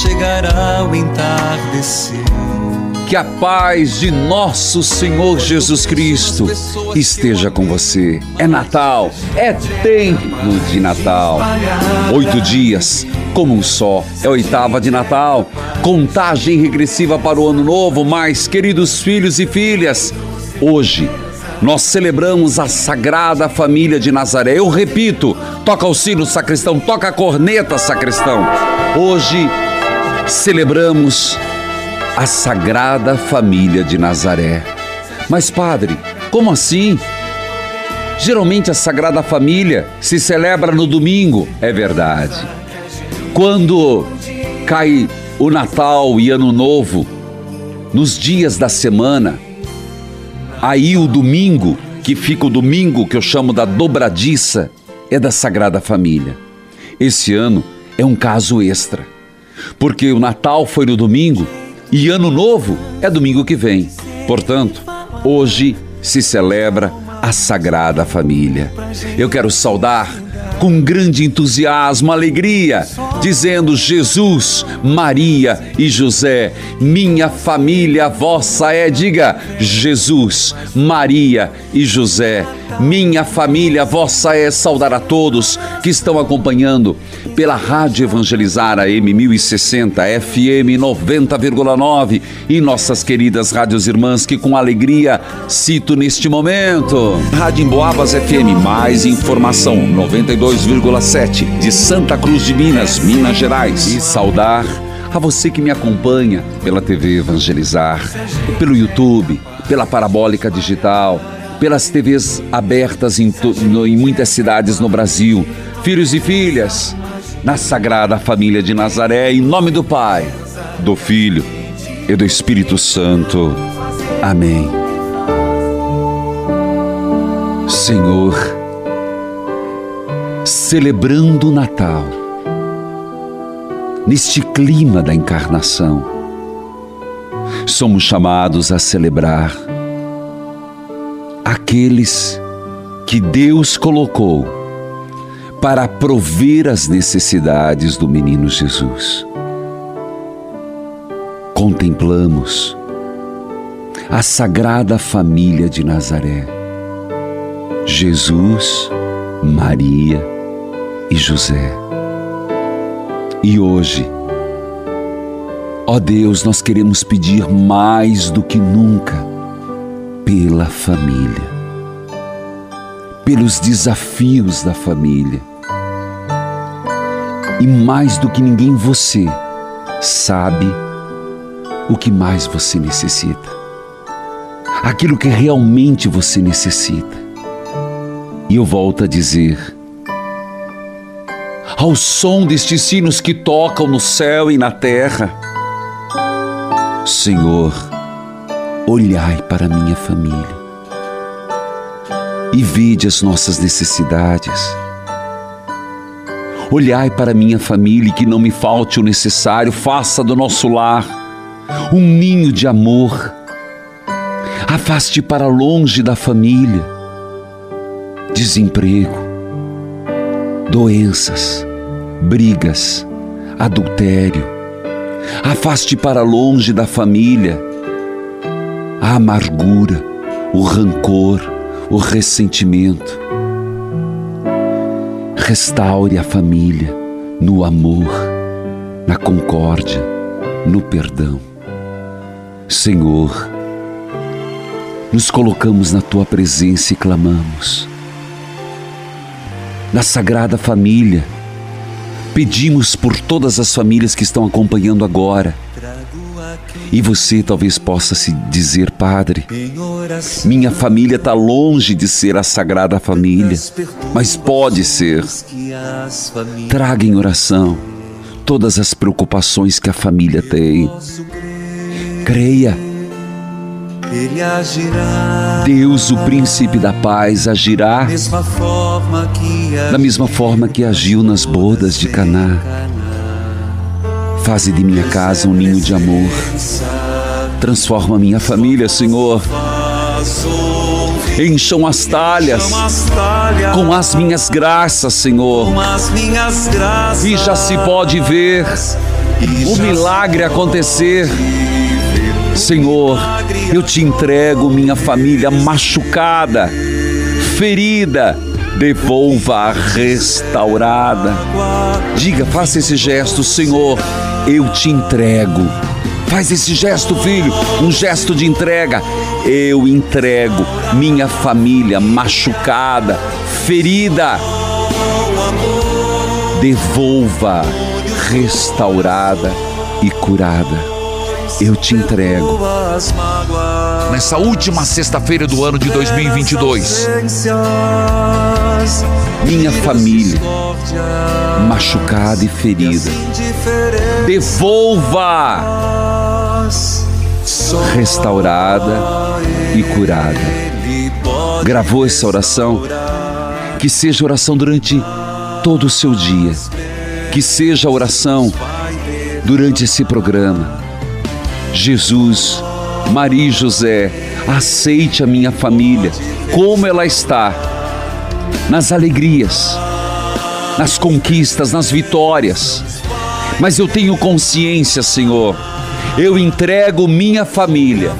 Chegará o entardecer. Que a paz de nosso Senhor Jesus Cristo esteja com você. É Natal, é tempo de Natal. Oito dias, como um só, é oitava de Natal. Contagem regressiva para o ano novo, mas, queridos filhos e filhas, hoje nós celebramos a Sagrada Família de Nazaré. Eu repito, toca o sino, sacristão, toca a corneta, sacristão. Hoje celebramos a Sagrada Família de Nazaré. Mas, padre, como assim? Geralmente a Sagrada Família se celebra no domingo, é verdade. Quando cai o Natal e Ano Novo, nos dias da semana, aí o domingo, que fica o domingo que eu chamo da dobradiça, é da Sagrada Família. Esse ano é um caso extra, porque o Natal foi no domingo e Ano Novo é domingo que vem. Portanto, hoje se celebra a Sagrada Família. Eu quero saudar com grande entusiasmo, alegria, dizendo: Jesus, Maria e José, minha família vossa é. Diga: Jesus, Maria e José, minha família vossa é. Saudar a todos que estão acompanhando pela Rádio Evangelizar AM 1060, FM 90,9 e nossas queridas rádios irmãs que com alegria cito neste momento. Rádio Emboabas FM, mais informação 92,7 de Santa Cruz de Minas, Minas Gerais. E saudar a você que me acompanha pela TV Evangelizar, pelo YouTube, pela Parabólica Digital, pelas TVs abertas em, no- em muitas cidades no Brasil. Filhos e filhas, na Sagrada Família de Nazaré, em nome do Pai, do Filho e do Espírito Santo. Amém. Senhor, celebrando o Natal, neste clima da encarnação, somos chamados a celebrar aqueles que Deus colocou para prover as necessidades do menino Jesus. Contemplamos a Sagrada Família de Nazaré, Jesus, Maria e José. E hoje, ó Deus, nós queremos pedir mais do que nunca pela família, pelos desafios da família. E mais do que ninguém, você sabe o que mais você necessita, aquilo que realmente você necessita. E eu volto a dizer, ao som destes sinos que tocam no céu e na terra, Senhor, olhai para minha família e vede as nossas necessidades. Olhai para minha família e que não me falte o necessário, faça do nosso lar um ninho de amor. Afaste para longe da família, de desemprego, doenças, brigas, adultério. Afaste para longe da família a amargura, o rancor, o ressentimento. Restaure a família no amor, na concórdia, no perdão. Senhor, nos colocamos na tua presença e clamamos. Na Sagrada Família, pedimos por todas as famílias que estão acompanhando agora. E você talvez possa se dizer, Padre, minha família está longe de ser a Sagrada Família, mas pode ser. Traga em oração todas as preocupações que a família tem. Creia ele agirá. Deus, o príncipe da paz, agirá mesma que da mesma forma que agiu nas bodas de Caná. Faze de minha casa um ninho de amor. Transforma minha família, Senhor. Encham as talhas com as minhas graças, Senhor. E já se pode ver o milagre acontecer. Senhor, eu te entrego minha família machucada, ferida, devolva-a restaurada. Diga, faça esse gesto, Senhor, eu te entrego. Faz esse gesto, filho, um gesto de entrega. Eu entrego minha família machucada, ferida. Devolva restaurada e curada eu te entrego. Nessa última sexta-feira do ano de 2022, minha família, machucada e ferida, devolva, restaurada e curada. Gravou essa oração? Que seja oração durante todo o seu dia. Que seja oração durante esse programa Jesus, Maria e José, aceite a minha família como ela está, nas alegrias, nas conquistas, nas vitórias. Mas eu tenho consciência, Senhor, eu entrego minha família,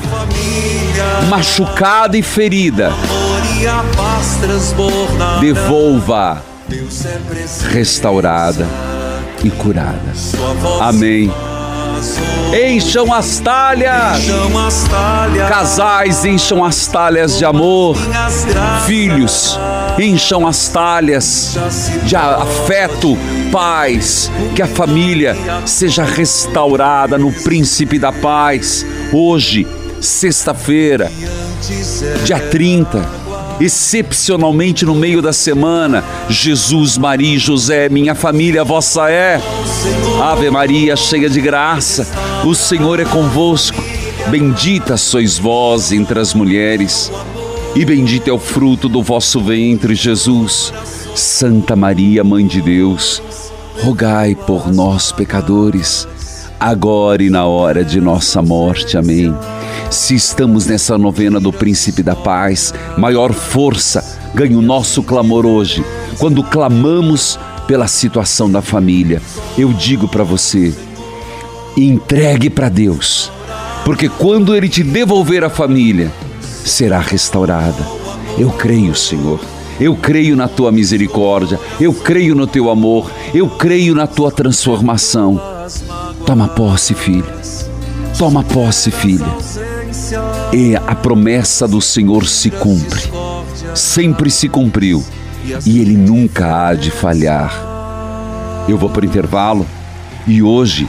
machucada e ferida, devolva restaurada e curada. Amém. Encham as talhas. Casais encham as talhas de amor. Filhos encham as talhas de afeto, paz. Que a família seja restaurada no príncipe da paz. Hoje, sexta-feira, dia 30 excepcionalmente no meio da semana. Jesus, Maria e José, minha família, vossa é. Ave Maria, cheia de graça, o Senhor é convosco. Bendita sois vós entre as mulheres, e bendito é o fruto do vosso ventre, Jesus. Santa Maria, Mãe de Deus, rogai por nós, pecadores, agora e na hora de nossa morte. Amém. Se estamos nessa novena do Príncipe da Paz, maior força ganha o nosso clamor hoje, quando clamamos pela situação da família. Eu digo para você, entregue para Deus, porque quando Ele te devolver a família, será restaurada. Eu creio, Senhor. Eu creio na tua misericórdia, eu creio no teu amor, eu creio na tua transformação. Toma posse, filho. Toma posse, filha e a promessa do Senhor se cumpre. Sempre se cumpriu e ele nunca há de falhar. Eu vou para o intervalo e hoje,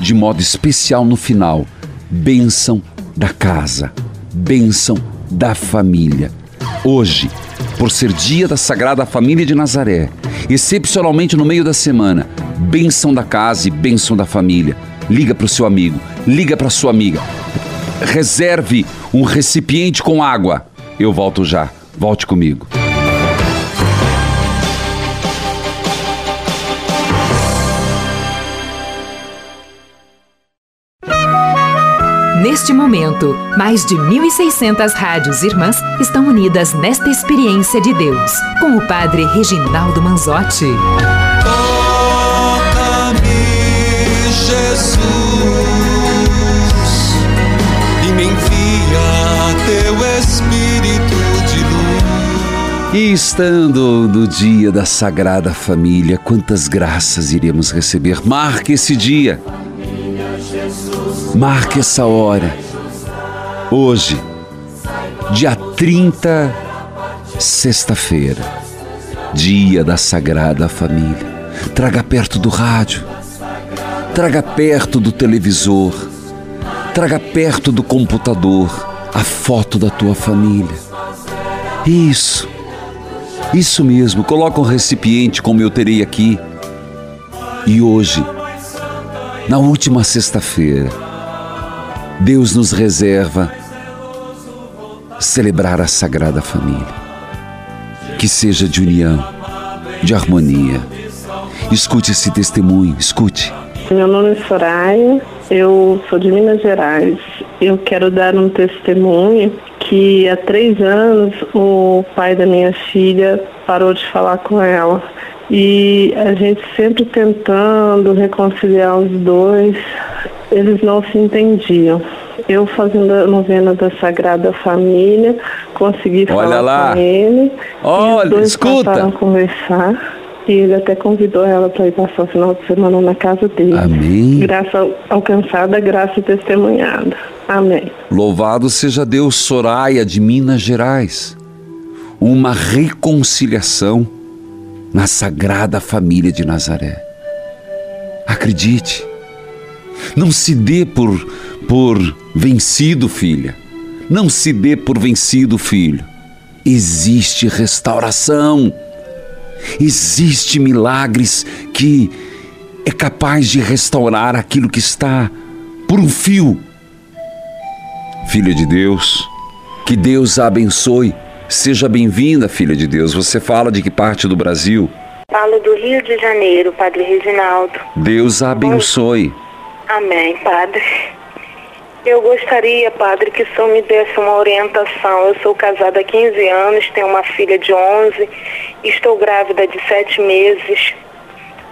de modo especial no final, bênção da casa, bênção da família. Hoje, por ser dia da Sagrada Família de Nazaré, excepcionalmente no meio da semana, bênção da casa e bênção da família. Liga para o seu amigo, liga para sua amiga reserve um recipiente com água. Eu volto já. Volte comigo. Neste momento, mais de 1.600 rádios irmãs estão unidas nesta experiência de Deus, com o Padre Reginaldo Manzotti. E estando no dia da Sagrada Família, quantas graças iremos receber? Marque esse dia. Marque essa hora. Hoje, dia 30, sexta-feira, dia da Sagrada Família. Traga perto do rádio, traga perto do televisor, traga perto do computador a foto da tua família. Isso, isso mesmo. Coloca um recipiente como eu terei aqui. E hoje, na última sexta-feira, Deus nos reserva celebrar a Sagrada Família. Que seja de união, de harmonia. Escute esse testemunho, escute. Meu nome é Soraya, eu sou de Minas Gerais. Eu quero dar um testemunho que há três anos o pai da minha filha parou de falar com ela. E a gente sempre tentando reconciliar os dois, eles não se entendiam. Eu fazendo a novena da Sagrada Família, consegui Olha falar lá. com ele. Olha, e os dois escuta. conversar. E ele até convidou ela para ir passar o final de semana na casa dele. Amém. Graça alcançada, graça testemunhada. Amém. Louvado seja Deus, Soraya de Minas Gerais. Uma reconciliação na Sagrada Família de Nazaré. Acredite. Não se dê por, por vencido, filha. Não se dê por vencido, filho. Existe restauração. Existe milagres que é capaz de restaurar aquilo que está por um fio. Filha de Deus, que Deus a abençoe. Seja bem-vinda, filha de Deus. Você fala de que parte do Brasil? Falo do Rio de Janeiro, Padre Reginaldo. Deus a abençoe. Amém, Padre. Eu gostaria, Padre, que o Senhor me desse uma orientação. Eu sou casada há 15 anos, tenho uma filha de 11, estou grávida de 7 meses.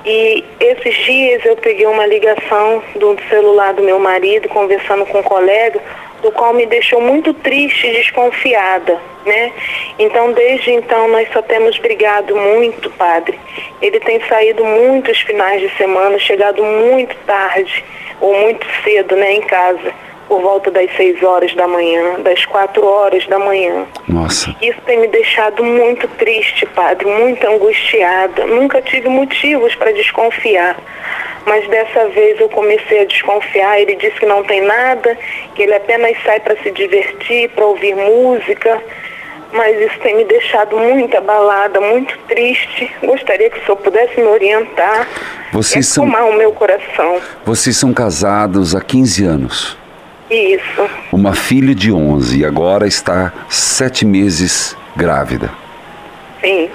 E esses dias eu peguei uma ligação do celular do meu marido, conversando com um colega, do qual me deixou muito triste e desconfiada, né? Então, desde então, nós só temos brigado muito, padre. Ele tem saído muitos finais de semana, chegado muito tarde ou muito cedo, né, em casa, por volta das 6 horas da manhã, das 4 horas da manhã. Nossa, Isso tem me deixado muito triste, padre, muito angustiada. Nunca tive motivos para desconfiar. Mas dessa vez eu comecei a desconfiar. Ele disse que não tem nada, que ele apenas sai para se divertir, para ouvir música. Mas isso tem me deixado muito abalada, muito triste. Gostaria que o senhor pudesse me orientar Vocês e são- o meu coração. vocês são casados há 15 anos. Isso. Uma filha de 11 e agora está sete meses grávida. Sim.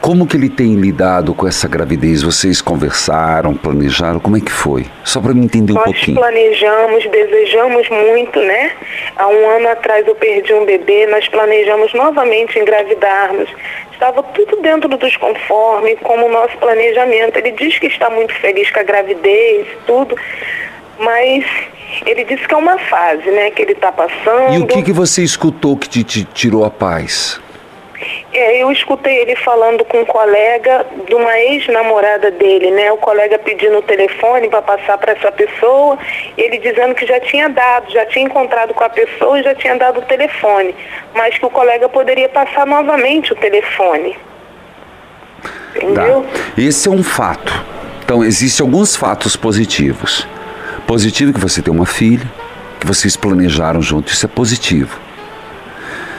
Como que ele tem lidado com essa gravidez? Vocês conversaram, planejaram? Como é que foi? Só para me entender um Nós pouquinho. planejamos, desejamos muito, né? Há um ano atrás eu perdi um bebê, nós planejamos novamente engravidarmos. Estava tudo dentro dos conformes, como o nosso planejamento. Ele diz que está muito feliz com a gravidez, tudo, mas ele disse que é uma fase, né? Que ele está passando. E o que, que você escutou que te, te tirou a paz? É, eu escutei ele falando com um colega de uma ex-namorada dele, né? O colega pedindo o telefone para passar para essa pessoa, ele dizendo que já tinha dado, já tinha encontrado com a pessoa e já tinha dado o telefone, mas que o colega poderia passar novamente o telefone. Entendeu? Tá. Esse é um fato. Então, existem alguns fatos positivos. Positivo que você tem uma filha, que vocês planejaram junto, isso é positivo.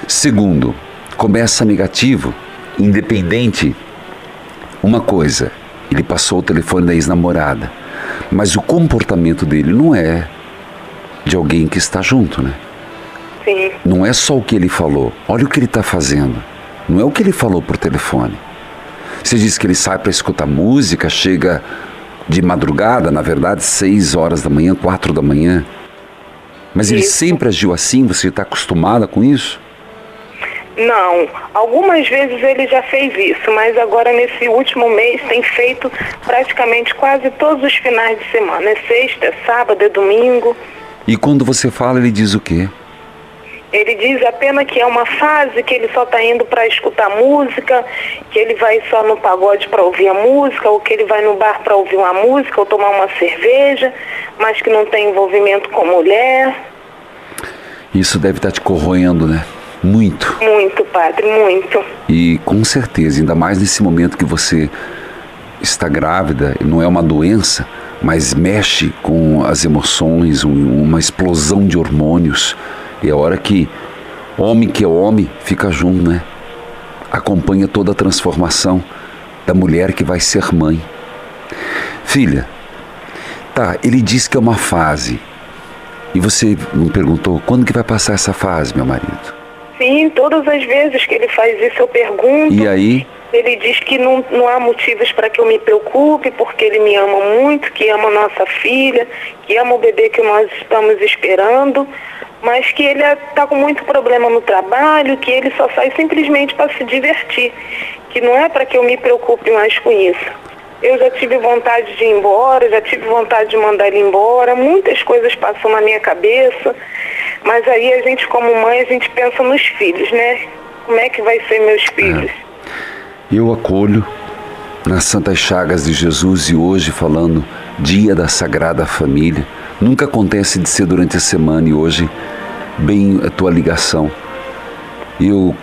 Segundo, começa negativo, independente. Uma coisa, ele passou o telefone da ex-namorada, mas o comportamento dele não é de alguém que está junto, né? Sim, Não é só o que ele falou, olha o que ele está fazendo. Não é o que ele falou por telefone. Você diz que ele sai para escutar música, chega de madrugada, na verdade, seis horas da manhã, quatro da manhã. Mas ele Isso. sempre agiu assim? Você está acostumada com isso? Não, algumas vezes ele já fez isso, mas agora nesse último mês tem feito praticamente quase todos os finais de semana. É sexta, é sábado, é domingo. E quando você fala, ele diz o quê? Ele diz apenas que é uma fase, que ele só está indo para escutar música, que ele vai só no pagode para ouvir a música, ou que ele vai no bar para ouvir uma música ou tomar uma cerveja, mas que não tem envolvimento com mulher. Isso deve estar te corroendo, né? Muito. Muito, padre, muito. E com certeza, ainda mais nesse momento que você está grávida, não é uma doença, mas mexe com as emoções, um- uma explosão de hormônios. E é hora que homem que é homem fica junto, né? Acompanha toda a transformação da mulher que vai ser mãe. Filha, tá, ele diz que é uma fase. E você me perguntou, quando que vai passar essa fase, meu marido? Sim, todas as vezes que ele faz isso eu pergunto. E aí, Ele diz que não, não há motivos para que eu me preocupe, porque ele me ama muito, que ama nossa filha, que ama o bebê que nós estamos esperando, mas que ele está com muito problema no trabalho, que ele só sai simplesmente para se divertir, que não é para que eu me preocupe mais com isso. Eu já tive vontade de ir embora, já tive vontade de mandar ele embora, muitas coisas passam na minha cabeça, mas aí a gente como mãe, a gente pensa nos filhos, né? Como é que vai ser meus filhos? eu acolho nas Santas Chagas de Jesus e hoje falando Dia da Sagrada Família. Nunca acontece de ser durante a semana e hoje bem a tua ligação. Eu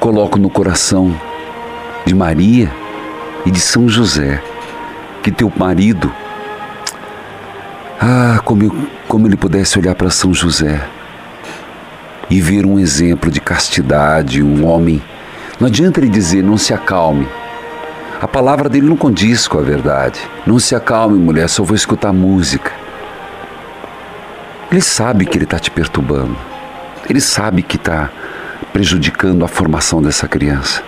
coloco no coração de Maria e de São José que teu marido ah, como, eu- como ele pudesse olhar para São José e ver um exemplo de castidade, um homem. Não adianta ele dizer, não se acalme. A palavra dele não condiz com a verdade. Não se acalme, mulher, só vou escutar música. Ele sabe que ele está te perturbando. Ele sabe que está prejudicando a formação dessa criança.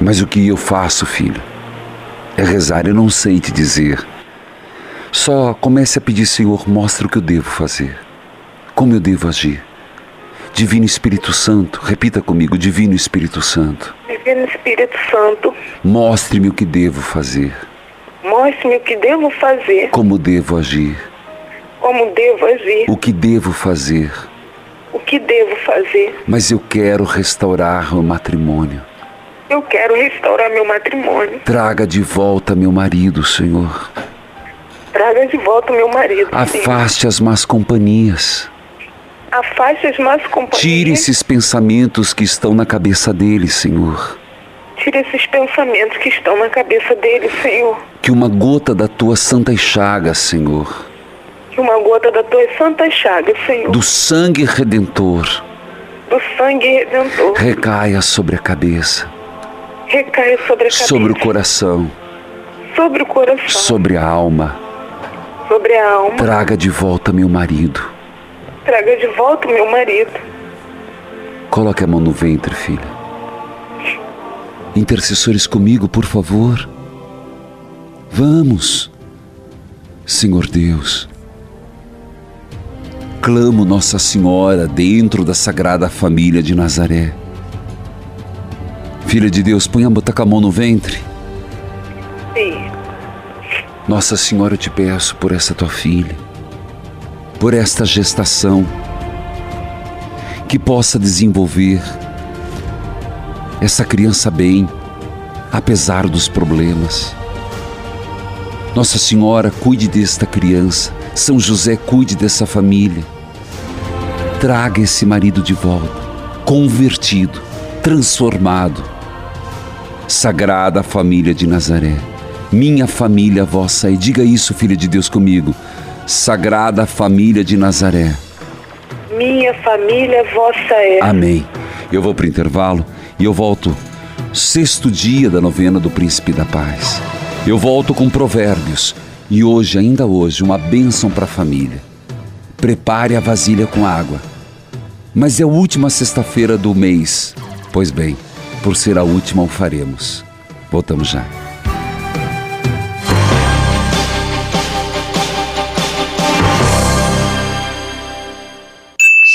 Mas o que eu faço, filho, é rezar. Eu não sei te dizer. Só comece a pedir, Senhor, mostra o que eu devo fazer. Como eu devo agir. Divino Espírito Santo, repita comigo, Divino Espírito Santo, Divino Espírito Santo, mostre-me o que devo fazer, mostre-me o que devo fazer, como devo agir, como devo agir, o que devo fazer, o que devo fazer. mas eu quero restaurar o matrimônio. Eu quero restaurar meu matrimônio. Traga de volta meu marido, Senhor. Traga de volta meu marido. Senhor. Afaste as más companhias. Afaste as más companhias. Tire esses pensamentos que estão na cabeça dele, Senhor. Tire esses pensamentos que estão na cabeça dele, Senhor. Que uma gota da tua santa chaga, Senhor, gota da tua santa chaga, Senhor. do sangue redentor, do sangue redentor. recaia sobre a cabeça, Recaia sobre a cabeça. sobre o coração, Sobre o coração. sobre a alma. Sobre a alma. Traga de volta meu marido. Traga de volta meu marido. Coloque a mão no ventre, filha. Intercessores comigo, por favor. Vamos. Senhor Deus. Clamo Nossa Senhora dentro da Sagrada Família de Nazaré. Filha de Deus, põe a botar com a mão no ventre. Sim. Nossa Senhora, eu te peço por essa tua filha, por esta gestação, que possa desenvolver essa criança bem, apesar dos problemas. Nossa Senhora, cuide desta criança. São José, cuide dessa família. Traga esse marido de volta, convertido, transformado. Sagrada Família de Nazaré. Minha família vossa é. Diga isso, filha de Deus, comigo. Sagrada Família de Nazaré. Minha família vossa é. Amém. Eu vou para o intervalo e eu volto sexto dia da novena do Príncipe da Paz. Eu volto com provérbios e hoje, ainda hoje, uma bênção para a família. Prepare a vasilha com água. Mas é a última sexta-feira do mês. Pois bem, por ser a última, o faremos. Voltamos já.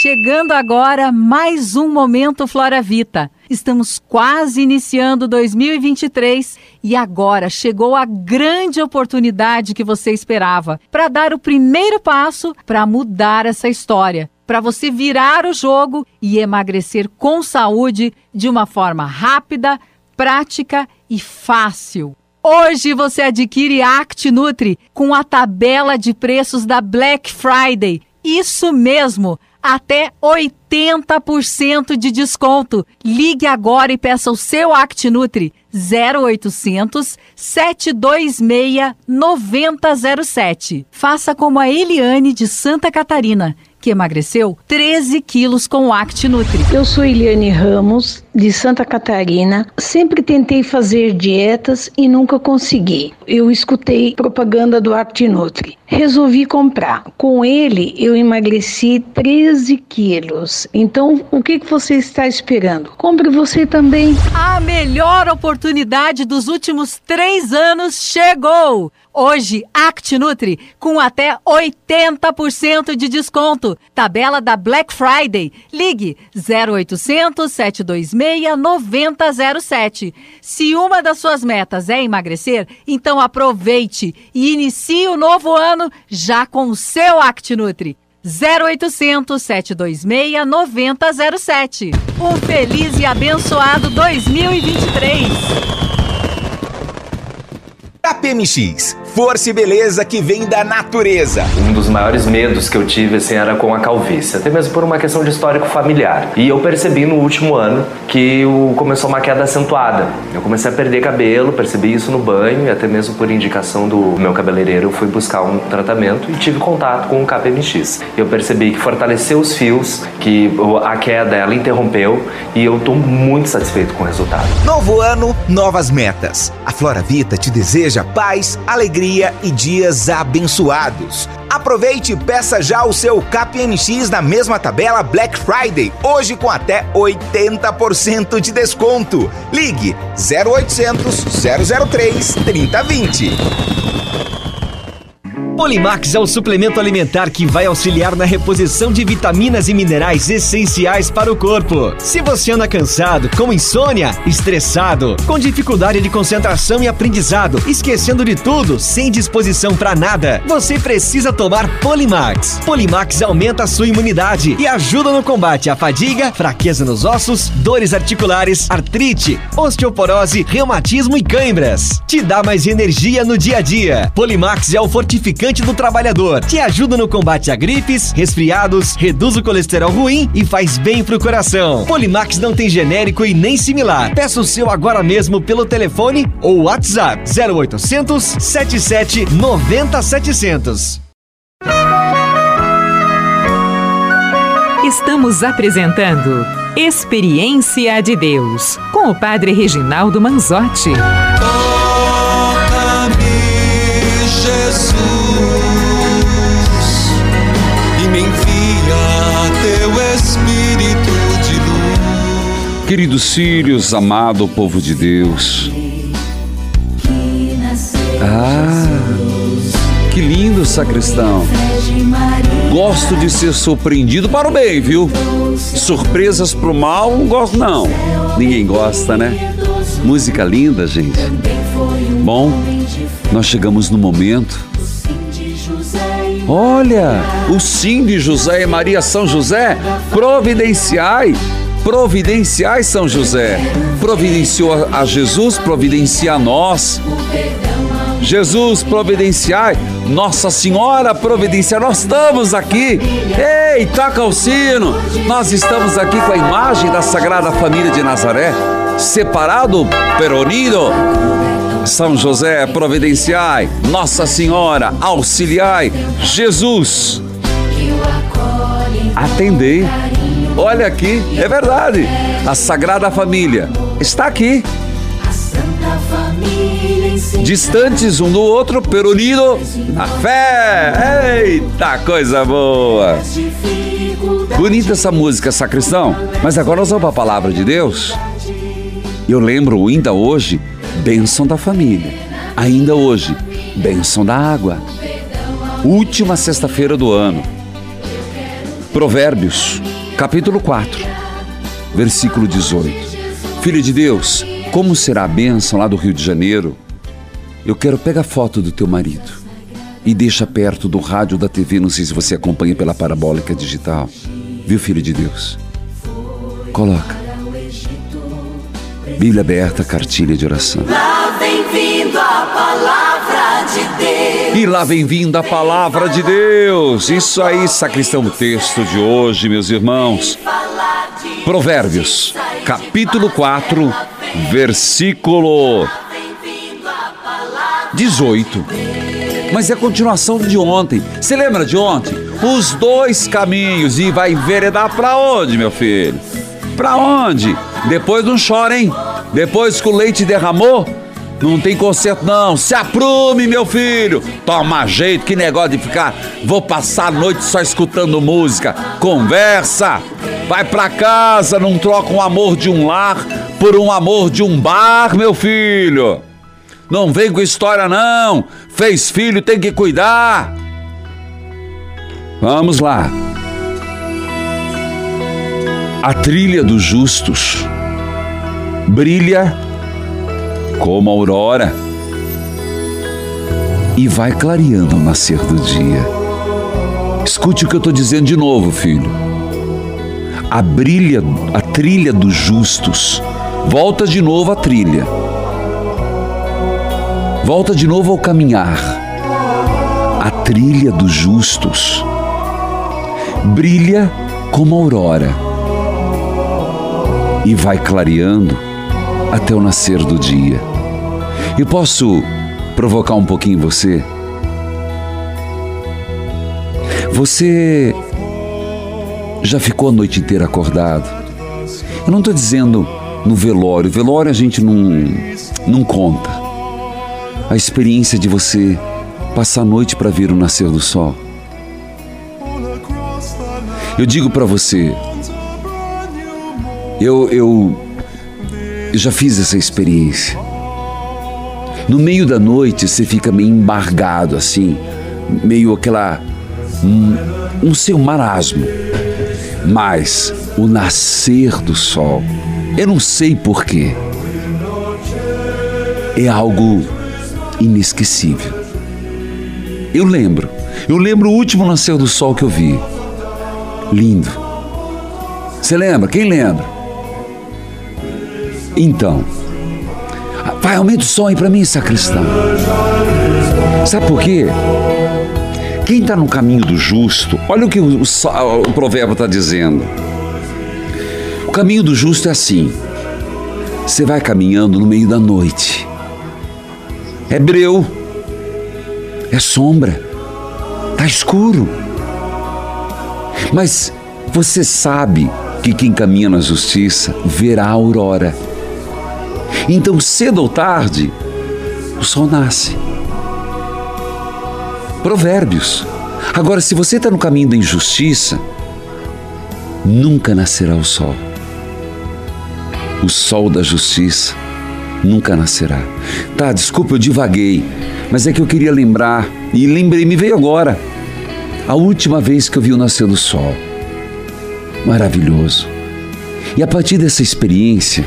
chegando agora mais um momento Flora Vita. Estamos quase iniciando 2023 e agora chegou a grande oportunidade que você esperava para dar o primeiro passo para mudar essa história, para você virar o jogo e emagrecer com saúde de uma forma rápida, prática e fácil. Hoje você adquire Act Nutri com a tabela de preços da Black Friday. Isso mesmo! Até 80% de desconto. Ligue agora e peça o seu ActiNutri 0800 726 9007. Faça como a Eliane de Santa Catarina que emagreceu 13 quilos com o Act Nutri. Eu sou Eliane Ramos, de Santa Catarina. Sempre tentei fazer dietas e nunca consegui. Eu escutei propaganda do Act Nutri. Resolvi comprar. Com ele, eu emagreci 13 quilos. Então, o que você está esperando? Compre você também. A melhor oportunidade dos últimos três anos chegou! Hoje, ActiNutri com até 80% de desconto. Tabela da Black Friday. Ligue 0800 726 9007. Se uma das suas metas é emagrecer, então aproveite e inicie o novo ano já com o seu ActiNutri. 0800 726 9007. Um feliz e abençoado 2023. KPMX, força e beleza que vem da natureza. Um dos maiores medos que eu tive assim, era com a calvície, até mesmo por uma questão de histórico familiar. E eu percebi no último ano que começou uma queda acentuada. Eu comecei a perder cabelo, percebi isso no banho e até mesmo por indicação do meu cabeleireiro eu fui buscar um tratamento e tive contato com o KPMX. Eu percebi que fortaleceu os fios, que a queda ela interrompeu e eu estou muito satisfeito com o resultado. Novo ano, novas metas. A Flora Vita te deseja paz, alegria e dias abençoados. Aproveite e peça já o seu KPMX na mesma tabela Black Friday, hoje com até 80% de desconto. Ligue 0800 003 3020. Polimax é o suplemento alimentar que vai auxiliar na reposição de vitaminas e minerais essenciais para o corpo. Se você anda cansado, com insônia, estressado, com dificuldade de concentração e aprendizado, esquecendo de tudo, sem disposição para nada, você precisa tomar Polimax. Polimax aumenta a sua imunidade e ajuda no combate à fadiga, fraqueza nos ossos, dores articulares, artrite, osteoporose, reumatismo e câimbras. Te dá mais energia no dia a dia. Polimax é o fortificante do trabalhador. Te ajuda no combate a gripes, resfriados, reduz o colesterol ruim e faz bem pro coração. Polimax não tem genérico e nem similar. Peça o seu agora mesmo pelo telefone ou WhatsApp 0800 77 90 700. Estamos apresentando Experiência de Deus com o Padre Reginaldo Manzotti. Queridos filhos, amado povo de Deus. Ah, que lindo, sacristão. Gosto de ser surpreendido para o bem, viu? Surpresas para o mal, não gosto não. Ninguém gosta, né? Música linda, gente. Bom, nós chegamos no momento. Olha, o sim de José e Maria São José, providenciai Providenciai São José. Providenciou a Jesus, providencia a nós. Jesus, providenciai. Nossa Senhora, providenciai. Nós estamos aqui. Ei, toca o sino. Nós estamos aqui com a imagem da Sagrada Família de Nazaré, separado, peronido. São José, providenciai. Nossa Senhora, auxiliai. Jesus, atendei Olha aqui, é verdade. A Sagrada Família está aqui. Distantes um do outro, pero unido na fé. Eita, coisa boa. Bonita essa música, sacristão. Mas agora nós vamos para a palavra de Deus. Eu lembro ainda hoje, bênção da família. Ainda hoje, bênção da água. Última sexta-feira do ano. Provérbios capítulo 4, versículo 18. Filho de Deus, como será a bênção lá do Rio de Janeiro? Eu quero pegar foto do teu marido e deixa perto do rádio da TV, não sei se você acompanha pela parabólica digital. Viu, filho de Deus? Coloca. Bíblia aberta, cartilha de oração. Vindo a palavra de Deus. E lá vem vindo a palavra de Deus. Isso aí, sacristão, o texto de hoje, meus irmãos. Provérbios, capítulo 4, versículo 18. Mas é a continuação de ontem. Você lembra de ontem? Os dois caminhos. E vai enveredar para onde, meu filho? Para onde? Depois não chora, hein? Depois que o leite derramou, não tem conserto não. Se aprume, meu filho. Toma jeito, que negócio de ficar. Vou passar a noite só escutando música. Conversa. Vai pra casa, não troca um amor de um lar por um amor de um bar, meu filho. Não vem com história não. Fez filho, tem que cuidar. Vamos lá. A trilha dos justos brilha como a aurora e vai clareando ao nascer do dia. Escute o que eu estou dizendo de novo, filho. A brilha, a trilha dos justos. Volta de novo a trilha. Volta de novo ao caminhar. A trilha dos justos brilha como a aurora e vai clareando até o nascer do dia. E posso provocar um pouquinho você? Você já ficou a noite inteira acordado? Eu não estou dizendo no velório. Velório a gente não, não conta. A experiência de você passar a noite para ver o nascer do sol. Eu digo para você, eu, eu, eu já fiz essa experiência. No meio da noite você fica meio embargado assim, meio aquela. um, um seu marasmo. Mas o nascer do sol, eu não sei porquê, é algo inesquecível. Eu lembro, eu lembro o último nascer do sol que eu vi. Lindo. Você lembra? Quem lembra? Então, vai, aumenta o som aí para mim, sacristão. Sabe por quê? Quem está no caminho do justo, olha o que o, o, o provérbio está dizendo. O caminho do justo é assim: você vai caminhando no meio da noite, é breu, é sombra, tá escuro. Mas você sabe que quem caminha na justiça verá a aurora. Então, cedo ou tarde, o sol nasce. Provérbios. Agora, se você está no caminho da injustiça, nunca nascerá o sol. O sol da justiça nunca nascerá. Tá, desculpa, eu divaguei, mas é que eu queria lembrar, e lembrei, me veio agora, a última vez que eu vi o nascer do sol. Maravilhoso. E a partir dessa experiência,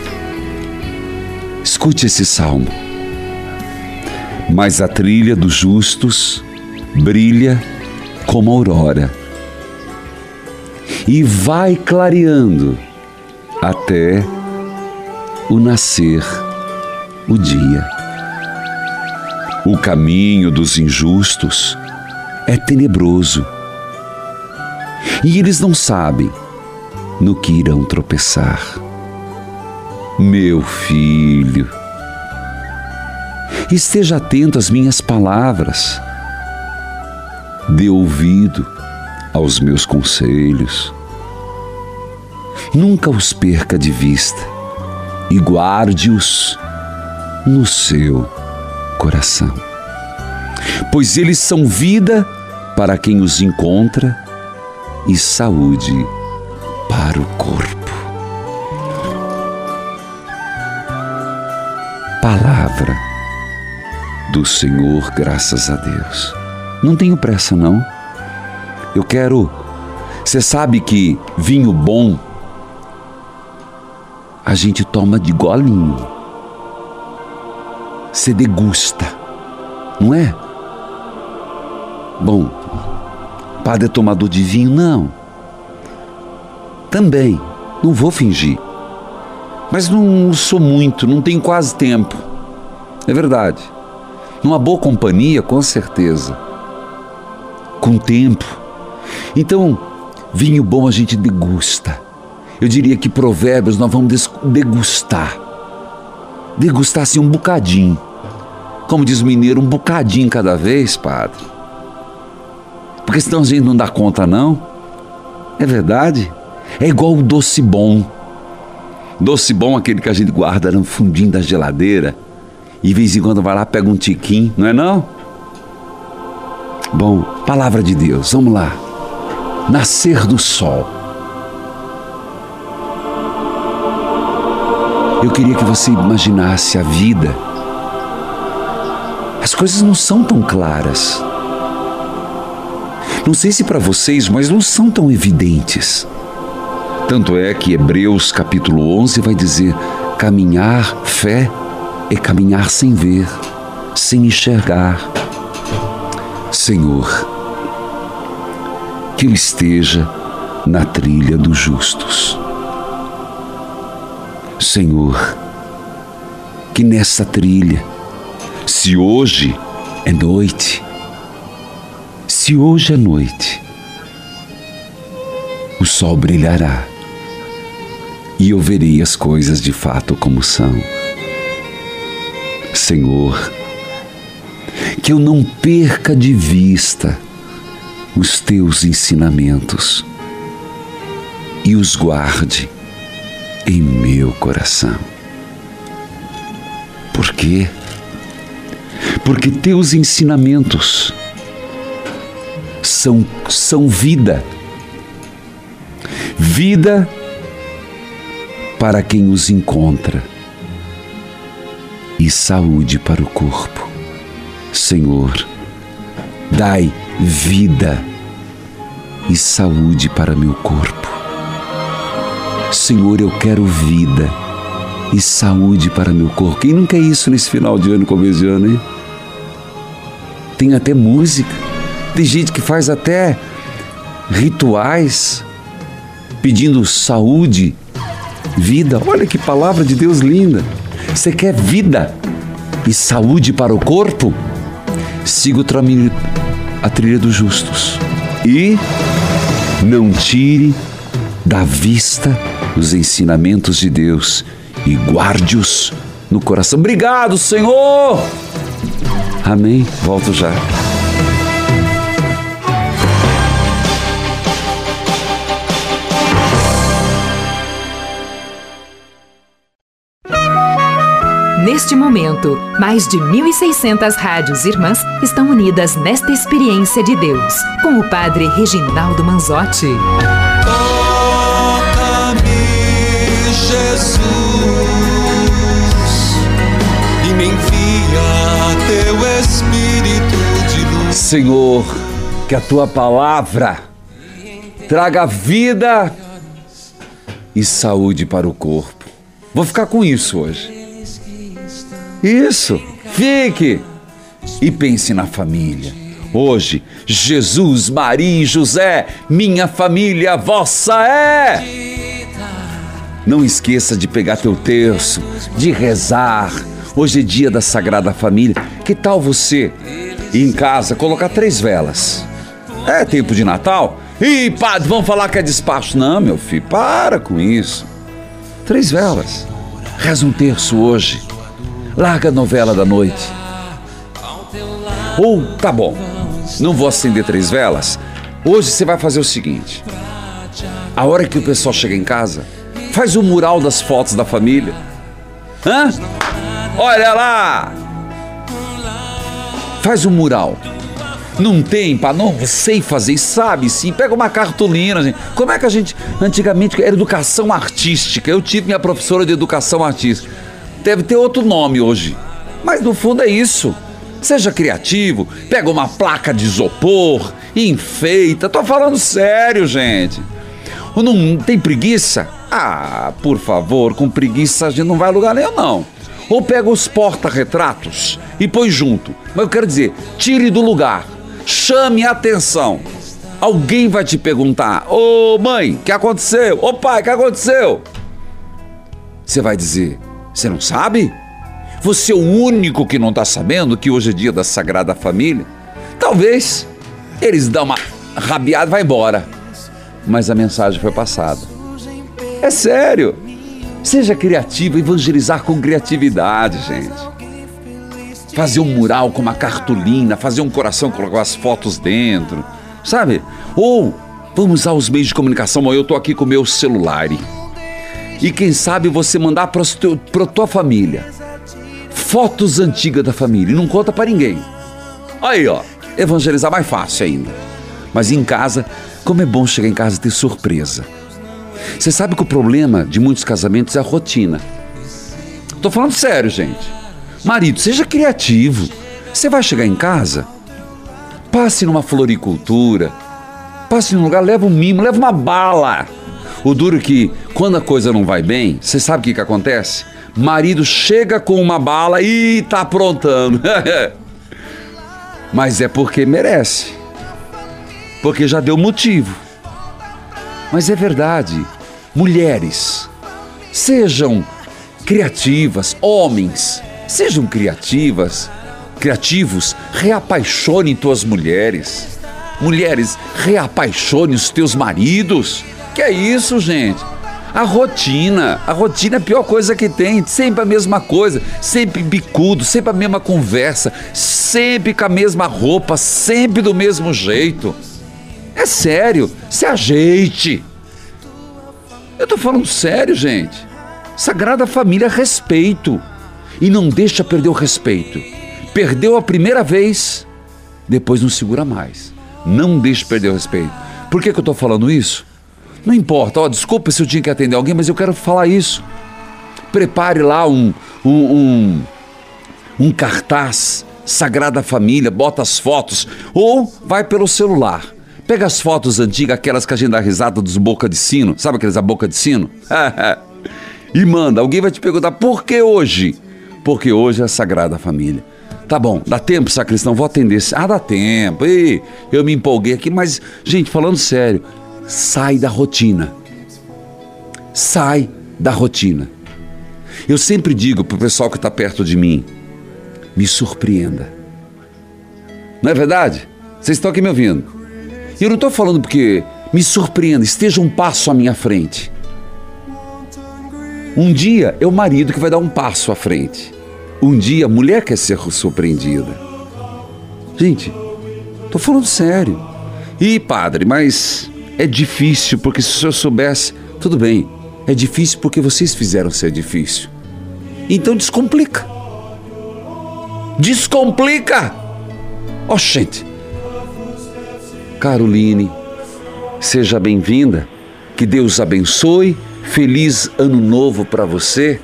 escute esse salmo. Mas a trilha dos justos brilha como aurora e vai clareando até o nascer o dia. O caminho dos injustos é tenebroso e eles não sabem no que irão tropeçar. Meu filho, esteja atento às minhas palavras, dê ouvido aos meus conselhos, nunca os perca de vista e guarde-os no seu coração, pois eles são vida para quem os encontra e saúde para o corpo. Do Senhor, graças a Deus. Não tenho pressa, não. Eu quero Você sabe que vinho bom a gente toma de golinho. Você degusta, não é? Bom, padre é tomador de vinho? Não. Também, não vou fingir. Mas não sou muito, não tenho quase tempo. É verdade. Numa boa companhia, com certeza. Com tempo. Então, vinho bom a gente degusta. Eu diria que provérbios nós vamos degustar. Degustar assim um bocadinho. Como diz o mineiro, um bocadinho cada vez, padre. Porque senão a gente não dá conta, não. É verdade. É igual o doce bom. Doce bom aquele que a gente guarda no fundinho da geladeira. E de vez em quando vai lá, pega um tiquinho, não é não? Bom, palavra de Deus, vamos lá. Nascer do sol. Eu queria que você imaginasse a vida. As coisas não são tão claras. Não sei se para vocês, mas não são tão evidentes. Tanto é que Hebreus capítulo 11 vai dizer: caminhar, fé, é caminhar sem ver, sem enxergar. Senhor, que eu esteja na trilha dos justos. Senhor, que nessa trilha, se hoje é noite, se hoje é noite, o sol brilhará e eu verei as coisas de fato como são. Senhor, que eu não perca de vista os teus ensinamentos e os guarde em meu coração. Por quê? Porque teus ensinamentos são, são vida. Vida para quem os encontra e saúde para o corpo. Senhor, dai vida e saúde para meu corpo. Senhor, eu quero vida e saúde para meu corpo. Quem não quer isso nesse final de ano, começo de ano, hein? Tem até música. Tem gente que faz até rituais pedindo saúde, vida. Olha que palavra de Deus linda. Você quer vida e saúde para o corpo? Siga o tramilho, a trilha dos justos. E não tire da vista os ensinamentos de Deus e guarde-os no coração. Obrigado, Senhor! Amém. Volto já. Neste momento, mais de 1.600 rádios irmãs estão unidas nesta experiência de Deus, com o Padre Reginaldo Manzotti. Toca-me, Jesus, e me envia teu Espírito de luz. Senhor, que a tua palavra traga vida e saúde para o corpo. Vou ficar com isso hoje. Isso, fique e pense na família. Hoje, Jesus, Maria e José, minha família vossa é. Não esqueça de pegar teu terço, de rezar. Hoje é dia da Sagrada Família. Que tal você ir em casa colocar três velas? É tempo de Natal? Ih, padre, vão falar que é despacho. Não, meu filho, para com isso. Três velas. Reza um terço hoje larga a novela da noite. Ou, tá bom, não vou acender três velas. Hoje você vai fazer o seguinte: a hora que o pessoal chega em casa, faz o mural das fotos da família. Hã? Olha lá! Faz um mural. Não tem, pá, não sei fazer, sabe sim. Pega uma cartolina, gente. Como é que a gente. Antigamente era educação artística. Eu tive minha professora de educação artística. Deve ter outro nome hoje. Mas no fundo é isso. Seja criativo, pega uma placa de isopor enfeita. Tô falando sério, gente. Ou não tem preguiça? Ah, por favor, com preguiça a gente não vai a lugar nenhum, não. Ou pega os porta-retratos e põe junto. Mas eu quero dizer, tire do lugar. Chame a atenção. Alguém vai te perguntar: Ô mãe, o que aconteceu? Ô pai, o que aconteceu? Você vai dizer: Você não sabe? Você é o único que não está sabendo que hoje é dia da Sagrada Família? Talvez eles dão uma rabiada e vai embora. Mas a mensagem foi passada. É sério. Seja criativo, evangelizar com criatividade, gente. Fazer um mural com uma cartolina, fazer um coração com as fotos dentro, sabe? Ou vamos usar os meios de comunicação. Eu estou aqui com o meu celular. E quem sabe você mandar para a tua família fotos antigas da família e não conta para ninguém. Aí, ó, evangelizar mais fácil ainda. Mas em casa, como é bom chegar em casa e ter surpresa. Você sabe que o problema de muitos casamentos é a rotina. Tô falando sério, gente. Marido, seja criativo. Você vai chegar em casa, passe numa floricultura, passe num lugar, leva um mimo, leva uma bala. O duro é que, quando a coisa não vai bem, você sabe o que, que acontece? Marido chega com uma bala e tá aprontando. Mas é porque merece. Porque já deu motivo. Mas é verdade. Mulheres, sejam criativas, homens, sejam criativas, criativos, reapaixone tuas mulheres. Mulheres, reapaixone os teus maridos. Que é isso, gente? A rotina, a rotina é a pior coisa que tem, sempre a mesma coisa, sempre bicudo, sempre a mesma conversa, sempre com a mesma roupa, sempre do mesmo jeito. É sério, se ajeite. Eu tô falando sério, gente. Sagrada Família, respeito. E não deixa perder o respeito. Perdeu a primeira vez, depois não segura mais. Não deixe perder o respeito. Por que, que eu estou falando isso? Não importa, ó, desculpa se eu tinha que atender alguém, mas eu quero falar isso. Prepare lá um, um, um, um cartaz, Sagrada Família, bota as fotos, ou vai pelo celular. Pega as fotos antigas, aquelas que a gente dá risada dos boca de sino, sabe aqueles da boca de sino? e manda. Alguém vai te perguntar por que hoje? Porque hoje é a Sagrada Família. Tá bom, dá tempo, sacristão, vou atender. Ah, dá tempo. Ei, eu me empolguei aqui, mas, gente, falando sério, sai da rotina. Sai da rotina. Eu sempre digo para o pessoal que está perto de mim: me surpreenda. Não é verdade? Vocês estão aqui me ouvindo. E eu não estou falando porque me surpreenda, esteja um passo à minha frente. Um dia é o marido que vai dar um passo à frente. Um dia a mulher quer ser surpreendida. Gente, estou falando sério. E padre, mas é difícil, porque se o senhor soubesse, tudo bem, é difícil porque vocês fizeram ser difícil. Então descomplica. Descomplica! Ó, oh, gente. Caroline, seja bem-vinda. Que Deus abençoe. Feliz ano novo para você.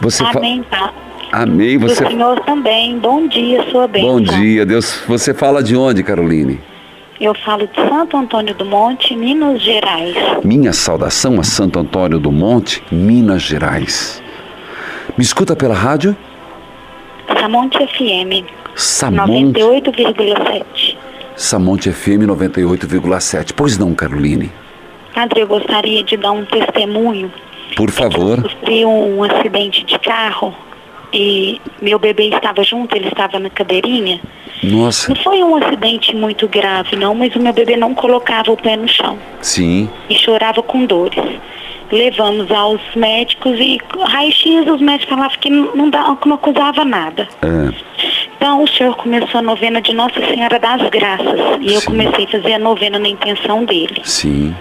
Você Amém, fa... Amém. Você... O Senhor também. Bom dia, sua bênção. Bom dia, Deus. Você fala de onde, Caroline? Eu falo de Santo Antônio do Monte, Minas Gerais. Minha saudação a Santo Antônio do Monte, Minas Gerais. Me escuta pela rádio? Samonte FM. Samonte 98,7. Samonte FM 98,7. Pois não, Caroline. Padre, eu gostaria de dar um testemunho. Por favor. Eu sofri um acidente de carro e meu bebê estava junto, ele estava na cadeirinha. Nossa. Não foi um acidente muito grave, não, mas o meu bebê não colocava o pé no chão. Sim. E chorava com dores. Levamos aos médicos e raio-x os médicos falavam que não, dá, que não acusava nada. É. Então o senhor começou a novena de Nossa Senhora das Graças. E Sim. eu comecei a fazer a novena na intenção dele. Sim.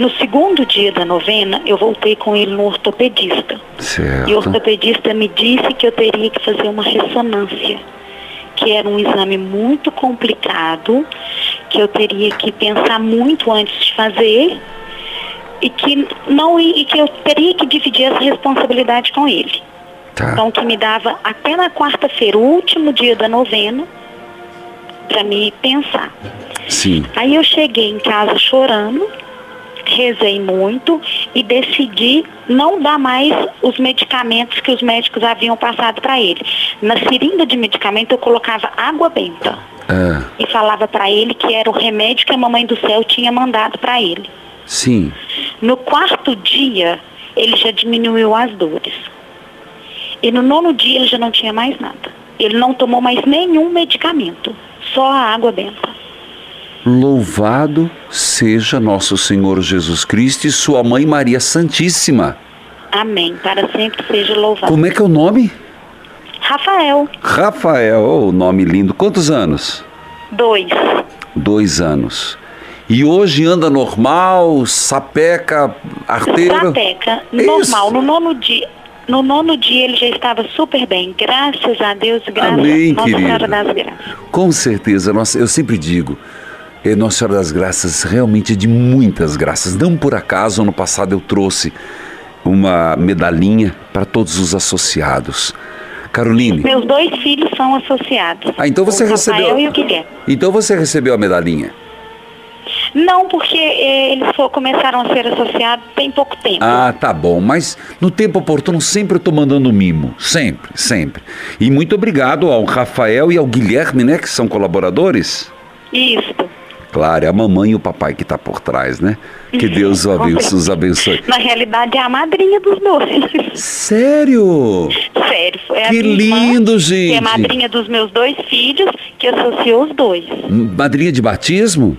No segundo dia da novena, eu voltei com ele no ortopedista. Certo. E o ortopedista me disse que eu teria que fazer uma ressonância, que era um exame muito complicado, que eu teria que pensar muito antes de fazer e que não e que eu teria que dividir essa responsabilidade com ele. Tá. Então que me dava até na quarta-feira, o último dia da novena, para me pensar. Sim. Aí eu cheguei em casa chorando, rezei muito e decidi não dar mais os medicamentos que os médicos haviam passado para ele. Na seringa de medicamento eu colocava água benta Ah, e falava para ele que era o remédio que a mamãe do céu tinha mandado para ele. sim. No quarto dia, ele já diminuiu as dores. E no nono dia ele já não tinha mais nada. Ele não tomou mais nenhum medicamento, só a água benta. Louvado seja nosso Senhor Jesus Cristo e sua mãe Maria Santíssima. Amém. Para sempre seja louvado. Como é que é o nome? Rafael, Rafael, oh, nome lindo. Quantos anos? dois. Dois anos. E hoje anda normal, sapeca, arteiro? Sapeca, normal. No nono dia. No nono dia ele já estava super bem. Graças a Deus, graças Amém, a Nossa querida. Senhora das Graças. Com certeza, nossa, eu sempre digo, é, Nossa Senhora das Graças realmente é de muitas graças. Não por acaso, ano passado eu trouxe uma medalhinha para todos os associados. Caroline, Meus dois filhos são associados. Ah, então você o recebeu- Rafael e o Guilherme. então você recebeu a medalhinha? Não, porque eh, eles começaram a ser associados tem pouco tempo. Ah, tá bom, mas no tempo oportuno sempre eu tô mandando mimo, sempre, sempre. E muito obrigado ao Rafael e ao Guilherme, né, que são colaboradores. Isso. Claro, é a mamãe e o papai que tá por trás, né? Que Deus abençoe, os abençoe. Na realidade é a madrinha dos dois. Sério? Sério. A Que minha irmã, lindo, Que é gente. madrinha dos meus dois filhos, que associou os dois. Madrinha de batismo?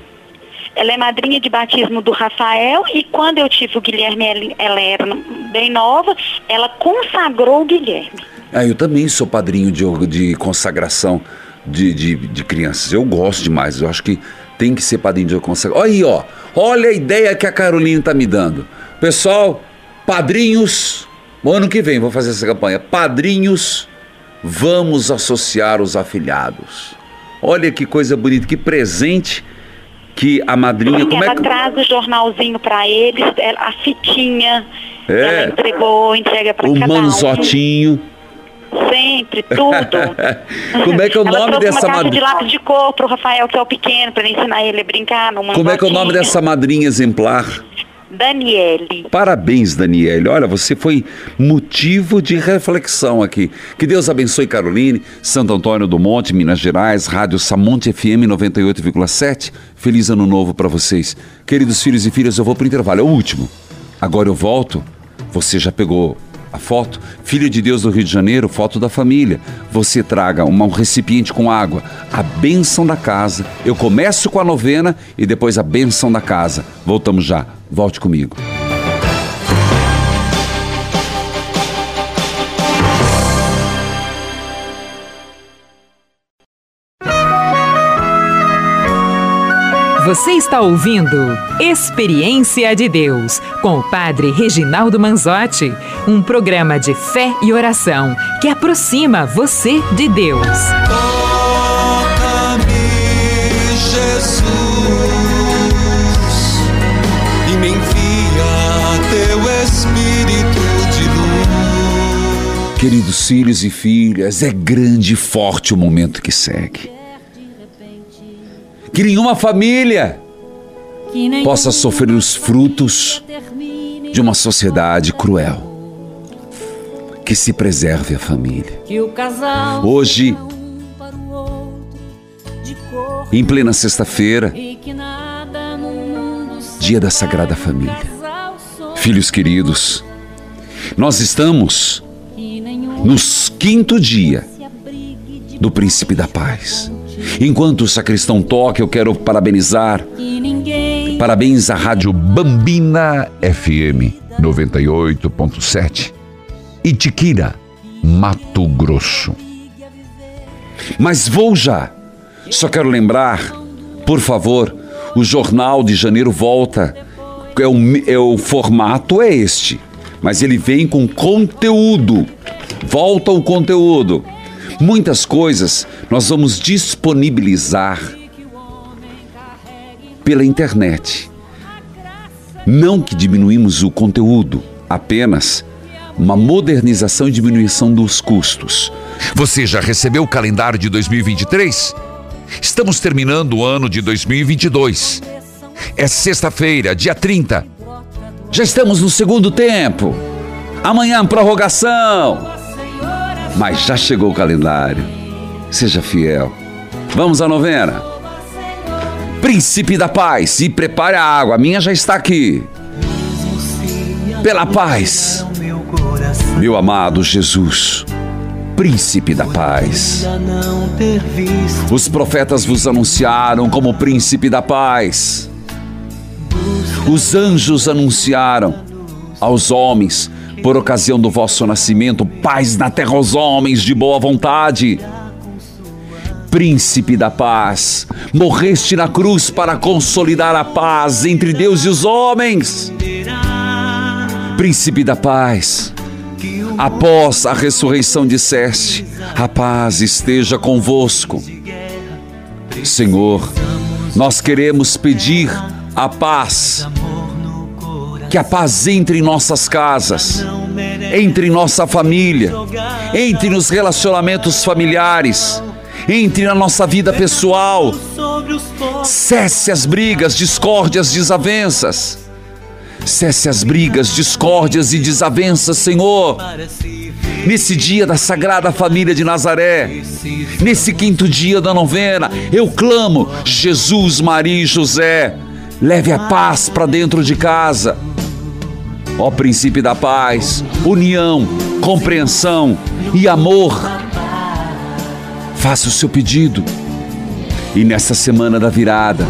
Ela é madrinha de batismo do Rafael e quando eu tive o Guilherme, ela- ela era bem nova, ela consagrou o Guilherme. Ah, eu também sou padrinho de, de consagração de, de, de crianças. Eu gosto demais. Eu acho que tem que ser padrinho de consagração. Olha aí, ó. Olha a ideia que a Carolina tá me dando. Pessoal, padrinhos. O ano que vem vou fazer essa campanha. Padrinhos, vamos associar os afilhados. Olha que coisa bonita, que presente que a madrinha. Sim, Como ela é que. traz o jornalzinho para eles, a fitinha, É. ela entregou, entrega para O cada um. manzotinho. Sempre, tudo. Como é que é o ela nome dessa caixa de madrinha? lápis de cor pro Rafael, que é o pequeno, para ensinar ele a brincar no Como é que é o nome dessa madrinha exemplar? Daniele. Parabéns, Daniele. Olha, você foi motivo de reflexão aqui. Que Deus abençoe Caroline, Santo Antônio do Monte, Minas Gerais, Rádio Samonte FM 98,7. Feliz ano novo para vocês. Queridos filhos e filhas, eu vou pro intervalo. É o último. Agora eu volto. Você já pegou a foto? Filho de Deus do Rio de Janeiro, foto da família. Você traga uma- um recipiente com água, a bênção da casa. Eu começo com a novena e depois a bênção da casa. Voltamos já. Volte comigo. Você está ouvindo Experiência de Deus com o Padre Reginaldo Manzotti, um programa de fé e oração que aproxima você de Deus. Toca-me, Jesus, e me envia teu Espírito de luz. Queridos filhos e filhas, é grande e forte o momento que segue. Que nenhuma família possa sofrer os frutos de uma sociedade cruel. Que se preserve a família. Hoje, em plena sexta-feira, dia da Sagrada Família. Filhos queridos, nós estamos que nenhum no quinto dia do Príncipe da Paz. Enquanto o sacristão toca, eu quero parabenizar. Parabéns à Rádio Bambina FM 98.7. Itiquira, Mato Grosso. Mas vou já. Só quero lembrar, por favor, o Jornal de Janeiro volta. É o, é o formato é este, mas ele vem com conteúdo. Volta o conteúdo. Muitas coisas nós vamos disponibilizar pela internet. Não que diminuímos o conteúdo, apenas uma modernização e diminuição dos custos. Você já recebeu o calendário de 2023? Estamos terminando o ano de 2022. É sexta-feira, dia 30. Já estamos no segundo tempo. Amanhã, prorrogação. Mas já chegou o calendário. Seja fiel. Vamos à novena. Príncipe da paz, e prepare a água. A minha já está aqui. Pela paz. Meu amado Jesus príncipe da paz. Os profetas vos anunciaram como príncipe da paz. Os anjos anunciaram aos homens, por ocasião do vosso nascimento, paz na terra aos homens de boa vontade. Príncipe da paz, morreste na cruz para consolidar a paz entre Deus e os homens. Príncipe da paz, após a ressurreição disseste: A paz esteja convosco. Senhor, nós queremos pedir a paz, que a paz entre em nossas casas, entre em nossa família, entre nos relacionamentos familiares, entre na nossa vida pessoal. Cesse as brigas, discórdias, desavenças Cesse as brigas, discórdias e desavenças, Senhor. Nesse dia da Sagrada Família de Nazaré, nesse quinto dia da novena, eu clamo: Jesus, Maria e José, leve a paz para dentro de casa. Ó princípio da paz, união, compreensão e amor. Faça o seu pedido. E nessa semana da virada,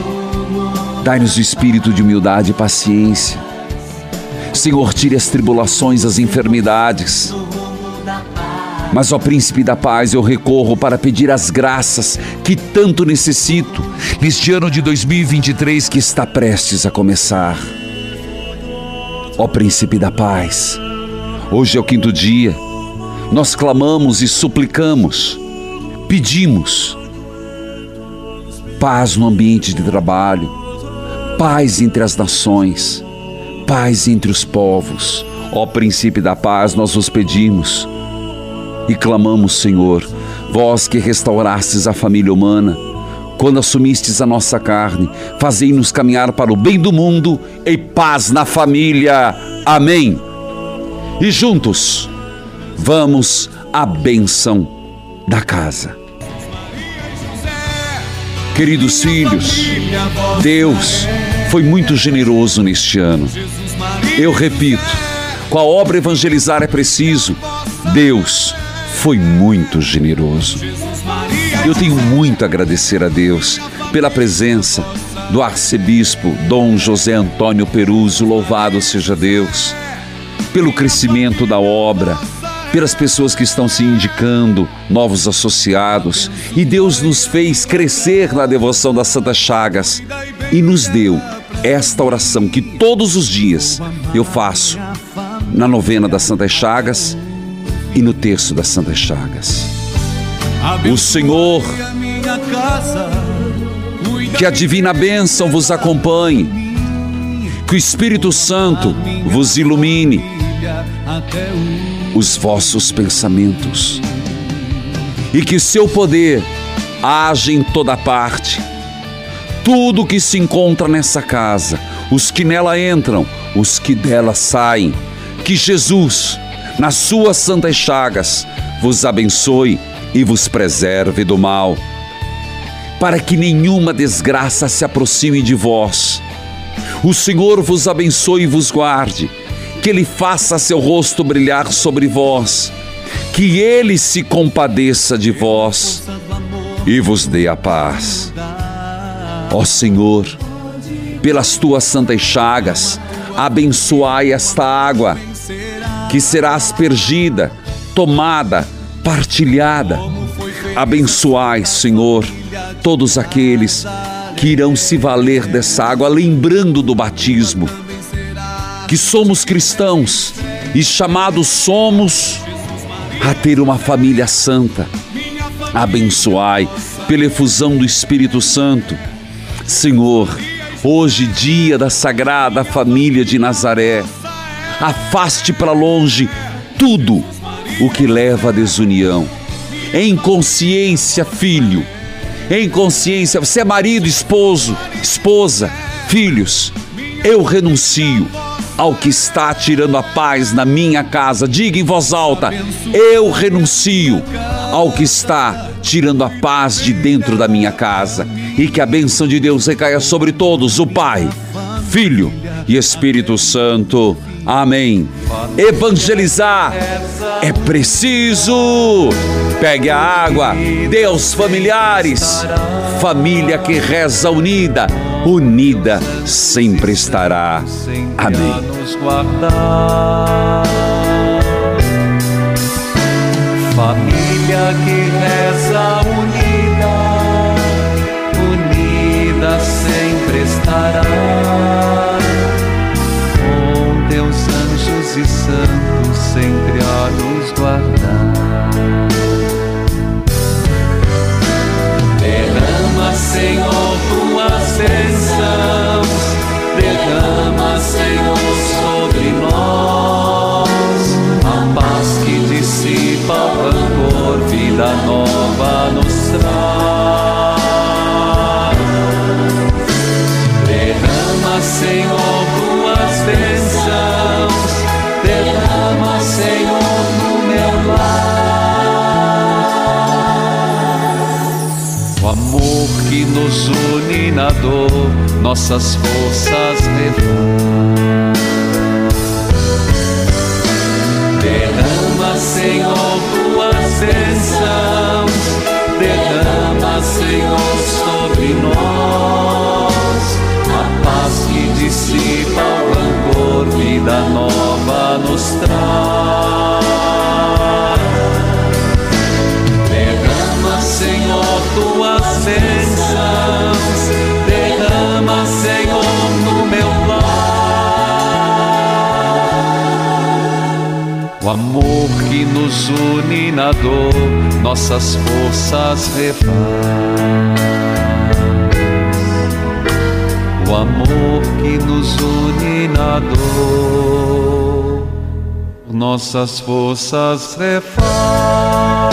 dai-nos o espírito de humildade e paciência Senhor, tire as tribulações, as enfermidades. Mas, ó Príncipe da Paz, eu recorro para pedir as graças que tanto necessito neste ano de 2023 que está prestes a começar. Ó Príncipe da Paz, hoje é o quinto dia, nós clamamos e suplicamos, pedimos paz no ambiente de trabalho, paz entre as nações paz entre os povos. Ó princípio da paz, nós vos pedimos e clamamos, Senhor, vós que restaurastes a família humana, quando assumistes a nossa carne, fazei-nos caminhar para o bem do mundo e paz na família. Amém. E juntos, vamos à bênção da casa. Queridos filhos, Deus foi muito generoso neste ano. Eu repito, com a obra evangelizar é preciso. Deus foi muito generoso. Eu tenho muito a agradecer a Deus pela presença do arcebispo Dom José Antônio Peruso, louvado seja Deus, pelo crescimento da obra, pelas pessoas que estão se indicando, novos associados, e Deus nos fez crescer na devoção das Santas Chagas e nos deu esta oração que todos os dias eu faço na novena das Santas Chagas e no terço das Santas Chagas. O Senhor, que a divina bênção vos acompanhe, que o Espírito Santo vos ilumine os vossos pensamentos e que seu poder age em toda parte tudo que se encontra nessa casa, os que nela entram, os que dela saem. Que Jesus, nas suas santas chagas, vos abençoe e vos preserve do mal, para que nenhuma desgraça se aproxime de vós. O Senhor vos abençoe e vos guarde, que Ele faça seu rosto brilhar sobre vós, que Ele se compadeça de vós e vos dê a paz. Ó Senhor, pelas tuas santas chagas, abençoai esta água, que será aspergida, tomada, partilhada. Abençoai, Senhor, todos aqueles que irão se valer dessa água, lembrando do batismo, que somos cristãos e chamados somos a ter uma família santa. Abençoai pela efusão do Espírito Santo Senhor, hoje, dia da Sagrada Família de Nazaré, afaste para longe tudo o que leva à desunião. Em consciência, filho, em consciência. Você é marido, esposo, esposa, filhos. Eu renuncio ao que está tirando a paz na minha casa. Diga em voz alta: eu renuncio ao que está tirando a paz de dentro da minha casa. E que a bênção de Deus recaia sobre todos, o Pai, Filho e Espírito Santo. Amém. Evangelizar é preciso. Pegue a água, Deus familiares, família que reza unida, unida sempre estará. Amém. Família que reza unida, unida sempre estará. Com teus anjos e santos sempre a nos guardar. Vida nova nos traz. Derrama, Senhor, tuas bênçãos. Derrama, Senhor, no meu lar. O amor que nos une na dor, nossas forças refaz. Vida nova nos traz. Derrama, Senhor, tuas bênçãos. Derrama, Senhor, no meu lar. O amor que nos une na dor, nossas forças refaz. O amor que nos une na dor, nossas forças refaz.